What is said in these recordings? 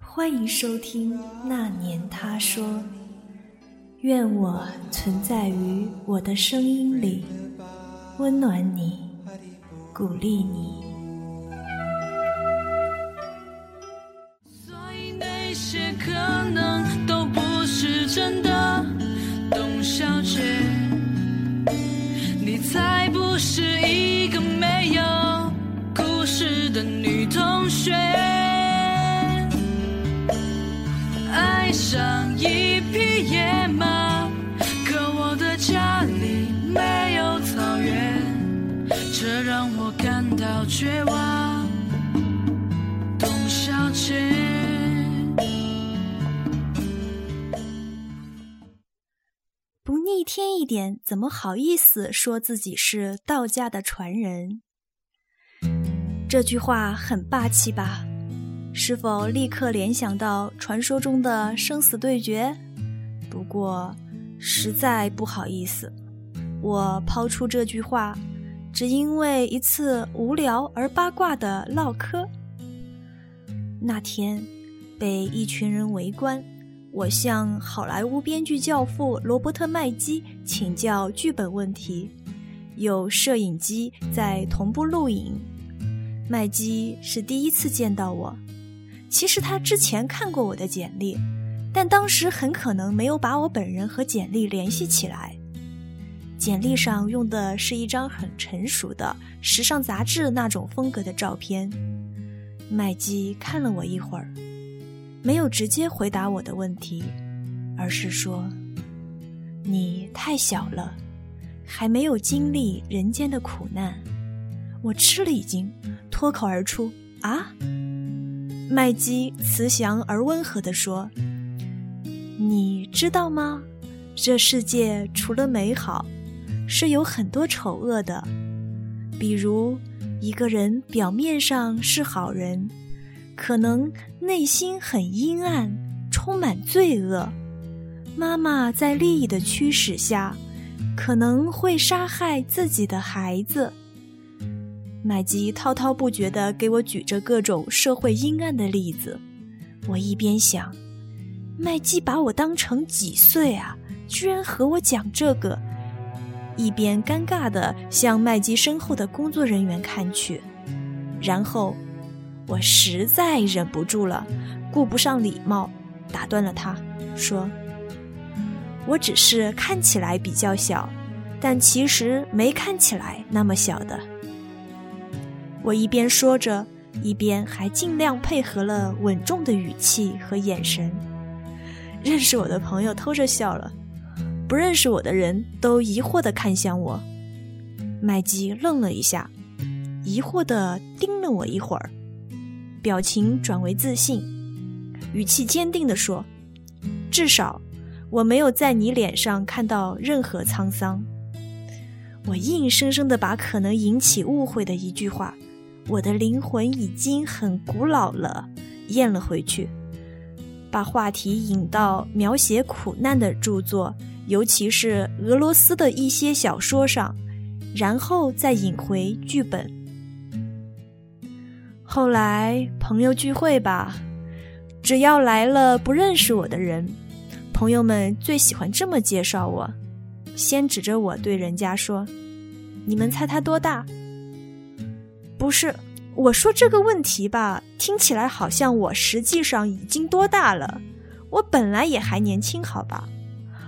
欢迎收听那年他说愿我存在于我的声音里温暖你鼓励你。才不是一个没有故事的女同学。点，怎么好意思说自己是道家的传人？这句话很霸气吧？是否立刻联想到传说中的生死对决？不过，实在不好意思，我抛出这句话，只因为一次无聊而八卦的唠嗑。那天，被一群人围观。我向好莱坞编剧教父罗伯特·麦基请教剧本问题，有摄影机在同步录影。麦基是第一次见到我，其实他之前看过我的简历，但当时很可能没有把我本人和简历联系起来。简历上用的是一张很成熟的时尚杂志那种风格的照片。麦基看了我一会儿。没有直接回答我的问题，而是说：“你太小了，还没有经历人间的苦难。”我吃了一惊，脱口而出：“啊！”麦基慈祥而温和地说：“你知道吗？这世界除了美好，是有很多丑恶的。比如，一个人表面上是好人。”可能内心很阴暗，充满罪恶。妈妈在利益的驱使下，可能会杀害自己的孩子。麦基滔滔不绝地给我举着各种社会阴暗的例子。我一边想，麦基把我当成几岁啊？居然和我讲这个，一边尴尬地向麦基身后的工作人员看去，然后。我实在忍不住了，顾不上礼貌，打断了他，说：“我只是看起来比较小，但其实没看起来那么小的。”我一边说着，一边还尽量配合了稳重的语气和眼神。认识我的朋友偷着笑了，不认识我的人都疑惑地看向我。麦基愣了一下，疑惑地盯了我一会儿。表情转为自信，语气坚定地说：“至少，我没有在你脸上看到任何沧桑。”我硬生生地把可能引起误会的一句话“我的灵魂已经很古老了”咽了回去，把话题引到描写苦难的著作，尤其是俄罗斯的一些小说上，然后再引回剧本。后来朋友聚会吧，只要来了不认识我的人，朋友们最喜欢这么介绍我：先指着我对人家说：“你们猜他多大？”不是，我说这个问题吧，听起来好像我实际上已经多大了。我本来也还年轻，好吧？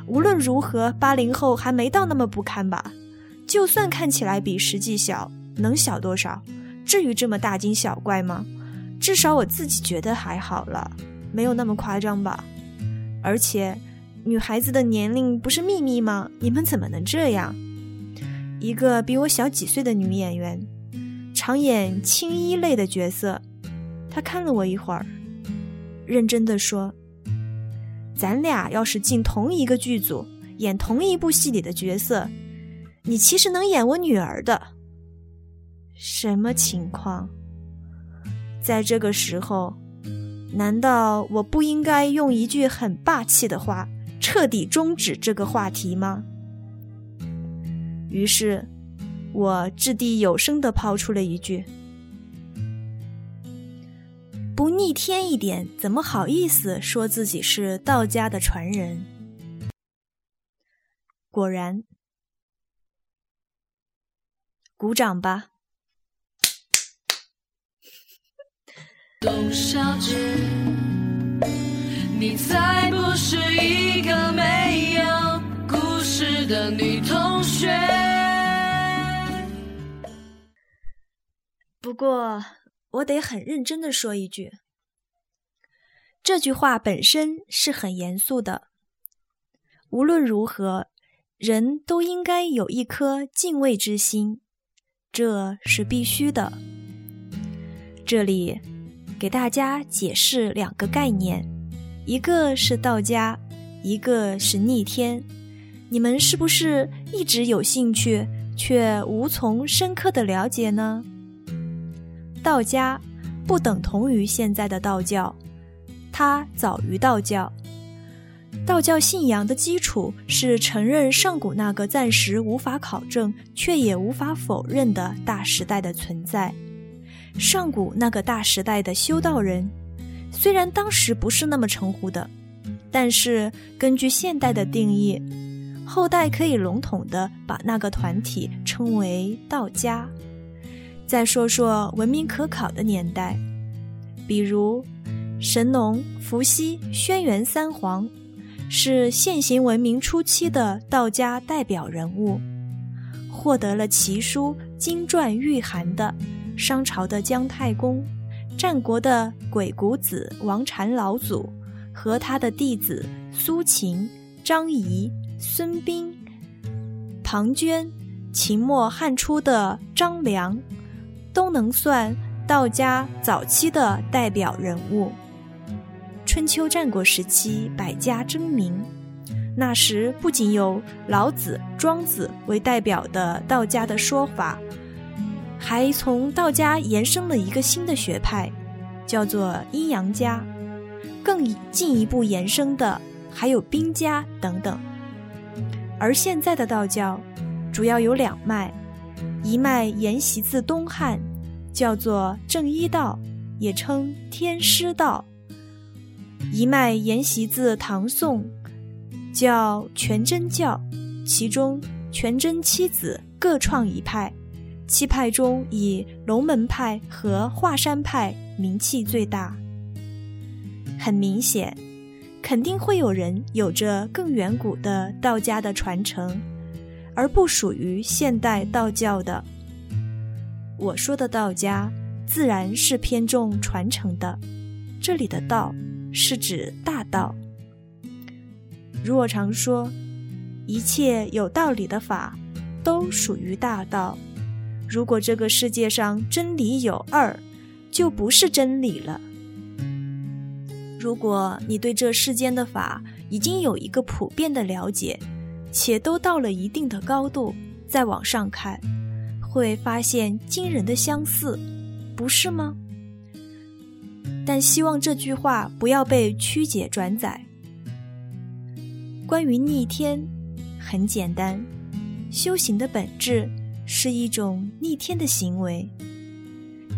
无论如何，八零后还没到那么不堪吧？就算看起来比实际小，能小多少？至于这么大惊小怪吗？至少我自己觉得还好了，没有那么夸张吧。而且，女孩子的年龄不是秘密吗？你们怎么能这样？一个比我小几岁的女演员，常演青衣类的角色。她看了我一会儿，认真的说：“咱俩要是进同一个剧组，演同一部戏里的角色，你其实能演我女儿的。”什么情况？在这个时候，难道我不应该用一句很霸气的话，彻底终止这个话题吗？于是，我掷地有声的抛出了一句：“不逆天一点，怎么好意思说自己是道家的传人？”果然，鼓掌吧。董小姐，你才不是一个没有故事的女同学。不过，我得很认真的说一句，这句话本身是很严肃的。无论如何，人都应该有一颗敬畏之心，这是必须的。这里。给大家解释两个概念，一个是道家，一个是逆天。你们是不是一直有兴趣，却无从深刻的了解呢？道家不等同于现在的道教，它早于道教。道教信仰的基础是承认上古那个暂时无法考证却也无法否认的大时代的存在。上古那个大时代的修道人，虽然当时不是那么称呼的，但是根据现代的定义，后代可以笼统的把那个团体称为道家。再说说文明可考的年代，比如神农、伏羲、轩辕三皇，是现行文明初期的道家代表人物，获得了奇书经传御寒的。商朝的姜太公，战国的鬼谷子、王禅老祖和他的弟子苏秦、张仪、孙膑、庞涓，秦末汉初的张良，都能算道家早期的代表人物。春秋战国时期，百家争鸣，那时不仅有老子、庄子为代表的道家的说法。还从道家延伸了一个新的学派，叫做阴阳家。更进一步延伸的还有兵家等等。而现在的道教主要有两脉，一脉沿袭自东汉，叫做正一道，也称天师道；一脉沿袭自唐宋，叫全真教。其中全真七子各创一派。七派中，以龙门派和华山派名气最大。很明显，肯定会有人有着更远古的道家的传承，而不属于现代道教的。我说的道家，自然是偏重传承的。这里的“道”是指大道。如我常说，一切有道理的法，都属于大道。如果这个世界上真理有二，就不是真理了。如果你对这世间的法已经有一个普遍的了解，且都到了一定的高度，再往上看，会发现惊人的相似，不是吗？但希望这句话不要被曲解转载。关于逆天，很简单，修行的本质。是一种逆天的行为，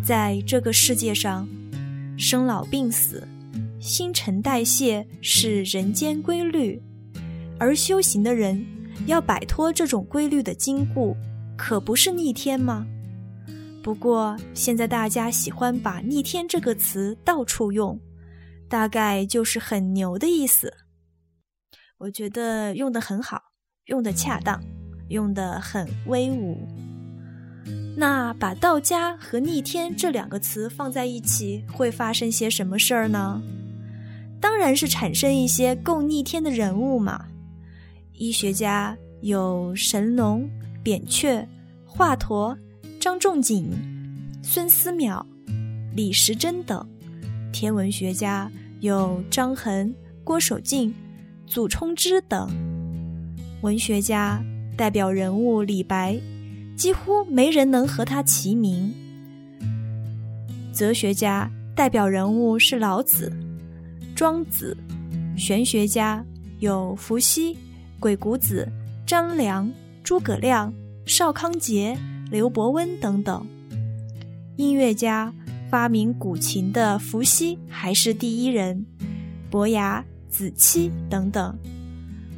在这个世界上，生老病死、新陈代谢是人间规律，而修行的人要摆脱这种规律的禁锢，可不是逆天吗？不过现在大家喜欢把“逆天”这个词到处用，大概就是很牛的意思。我觉得用的很好，用的恰当。用的很威武。那把道家和逆天这两个词放在一起，会发生些什么事儿呢？当然是产生一些够逆天的人物嘛。医学家有神农、扁鹊、华佗、张仲景、孙思邈、李时珍等；天文学家有张衡、郭守敬、祖冲之等；文学家。代表人物李白，几乎没人能和他齐名。哲学家代表人物是老子、庄子；玄学家有伏羲、鬼谷子、张良、诸葛亮、邵康节、刘伯温等等。音乐家发明古琴的伏羲还是第一人，伯牙、子期等等。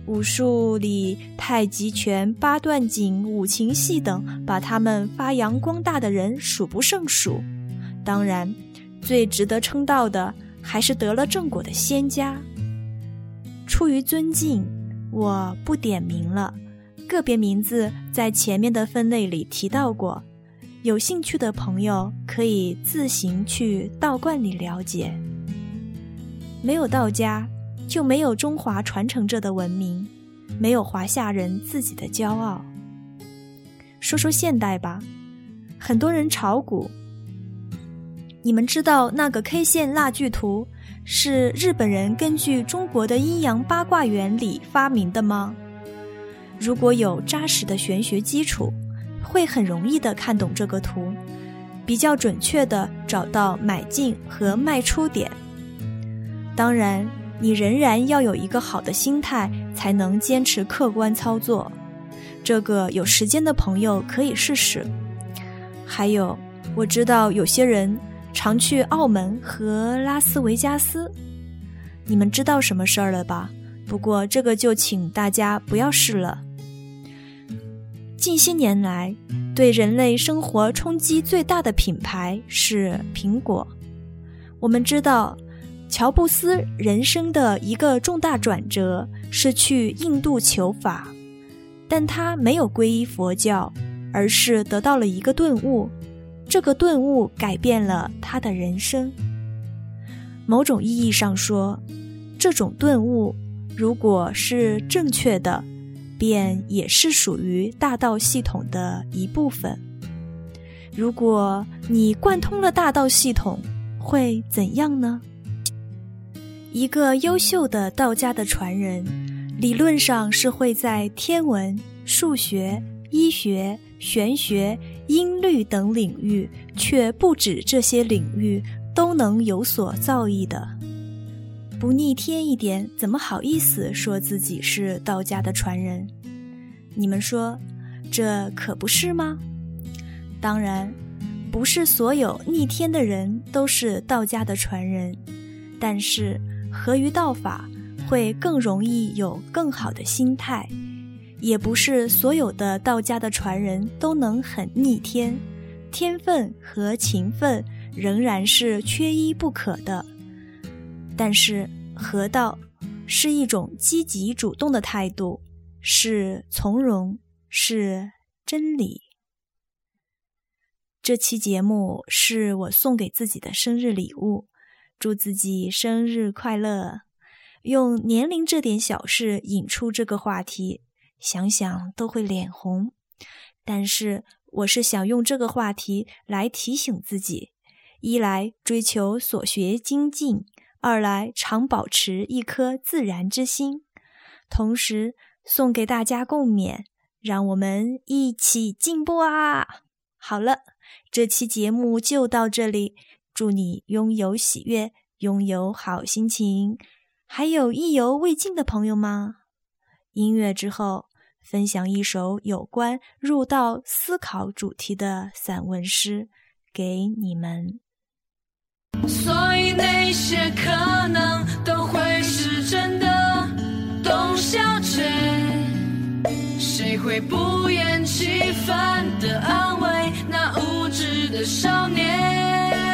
武术里太极拳、八段锦、五禽戏等，把他们发扬光大的人数不胜数。当然，最值得称道的还是得了正果的仙家。出于尊敬，我不点名了，个别名字在前面的分类里提到过，有兴趣的朋友可以自行去道观里了解。没有道家。就没有中华传承着的文明，没有华夏人自己的骄傲。说说现代吧，很多人炒股。你们知道那个 K 线蜡炬图是日本人根据中国的阴阳八卦原理发明的吗？如果有扎实的玄学基础，会很容易的看懂这个图，比较准确的找到买进和卖出点。当然。你仍然要有一个好的心态，才能坚持客观操作。这个有时间的朋友可以试试。还有，我知道有些人常去澳门和拉斯维加斯，你们知道什么事儿了吧？不过这个就请大家不要试了。近些年来，对人类生活冲击最大的品牌是苹果。我们知道。乔布斯人生的一个重大转折是去印度求法，但他没有皈依佛教，而是得到了一个顿悟。这个顿悟改变了他的人生。某种意义上说，这种顿悟如果是正确的，便也是属于大道系统的一部分。如果你贯通了大道系统，会怎样呢？一个优秀的道家的传人，理论上是会在天文、数学、医学、玄学、音律等领域，却不止这些领域都能有所造诣的。不逆天一点，怎么好意思说自己是道家的传人？你们说，这可不是吗？当然，不是所有逆天的人都是道家的传人，但是。合于道法，会更容易有更好的心态。也不是所有的道家的传人都能很逆天，天分和勤奋仍然是缺一不可的。但是合道是一种积极主动的态度，是从容，是真理。这期节目是我送给自己的生日礼物。祝自己生日快乐！用年龄这点小事引出这个话题，想想都会脸红。但是我是想用这个话题来提醒自己：一来追求所学精进，二来常保持一颗自然之心。同时送给大家共勉，让我们一起进步啊！好了，这期节目就到这里。祝你拥有喜悦，拥有好心情。还有意犹未尽的朋友吗？音乐之后，分享一首有关入道思考主题的散文诗给你们。所以那些可能都会是真的，董小姐，谁会不厌其烦的安慰那无知的少年？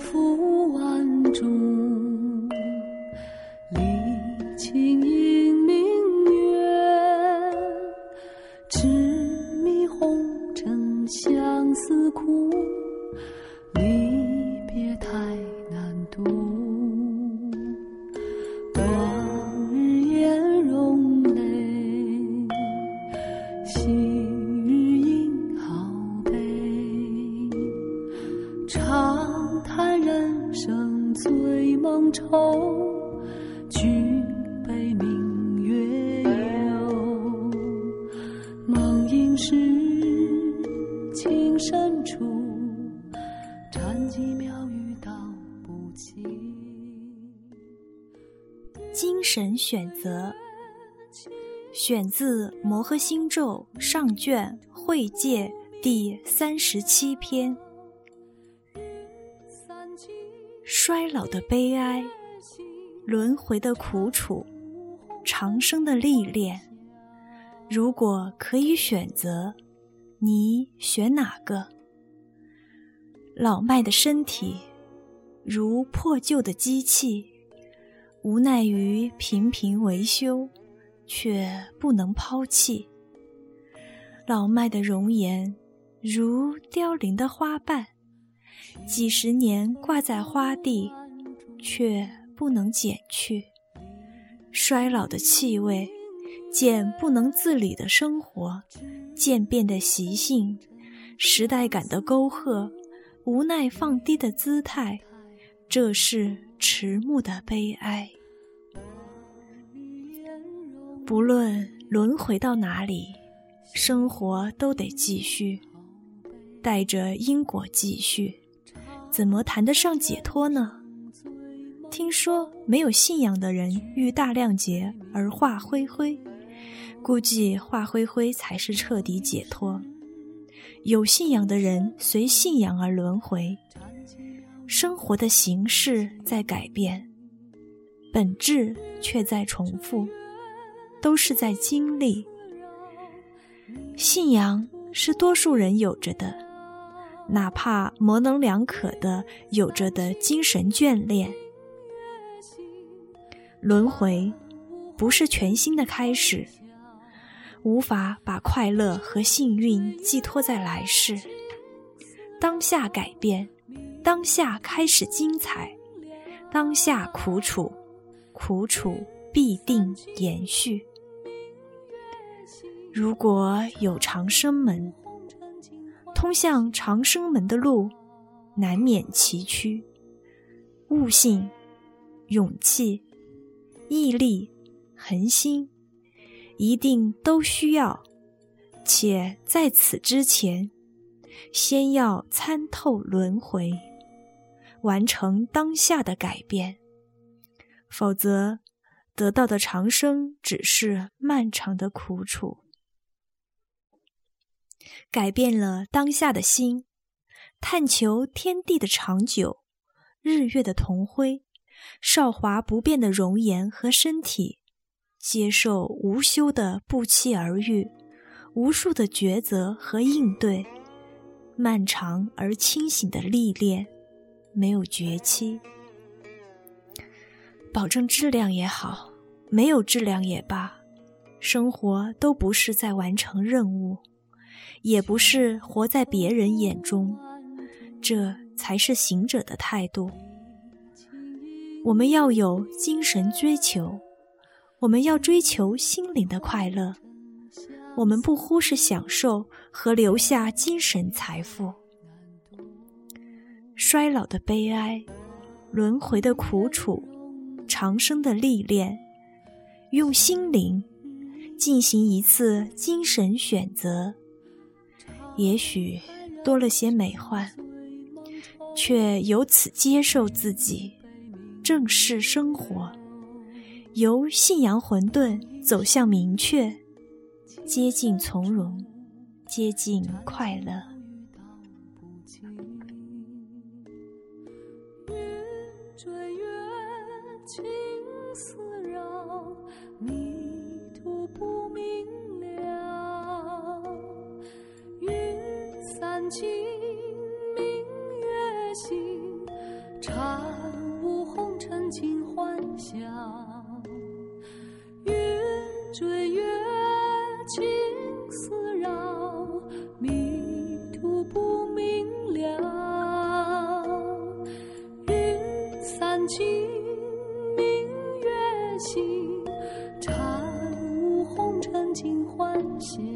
仿精神选择，选自《摩诃星咒》上卷会界第三十七篇。衰老的悲哀，轮回的苦楚，长生的历练。如果可以选择，你选哪个？老迈的身体，如破旧的机器，无奈于频频维修，却不能抛弃。老迈的容颜，如凋零的花瓣。几十年挂在花地，却不能减去；衰老的气味，渐不能自理的生活，渐变的习性，时代感的沟壑，无奈放低的姿态，这是迟暮的悲哀。不论轮回到哪里，生活都得继续，带着因果继续。怎么谈得上解脱呢？听说没有信仰的人遇大量劫而化灰灰，估计化灰灰才是彻底解脱。有信仰的人随信仰而轮回，生活的形式在改变，本质却在重复，都是在经历。信仰是多数人有着的。哪怕模棱两可的有着的精神眷恋，轮回不是全新的开始，无法把快乐和幸运寄托在来世。当下改变，当下开始精彩，当下苦楚，苦楚必定延续。如果有长生门。通向长生门的路，难免崎岖。悟性、勇气、毅力、恒心，一定都需要。且在此之前，先要参透轮回，完成当下的改变。否则，得到的长生只是漫长的苦楚。改变了当下的心，探求天地的长久，日月的同辉，少华不变的容颜和身体，接受无休的不期而遇，无数的抉择和应对，漫长而清醒的历练，没有绝期。保证质量也好，没有质量也罢，生活都不是在完成任务。也不是活在别人眼中，这才是行者的态度。我们要有精神追求，我们要追求心灵的快乐，我们不忽视享受和留下精神财富。衰老的悲哀，轮回的苦楚，长生的历练，用心灵进行一次精神选择。也许多了些美幻，却由此接受自己，正视生活，由信仰混沌走向明确，接近从容，接近快乐。明了。云散尽明月醒禅悟红尘尽欢喜。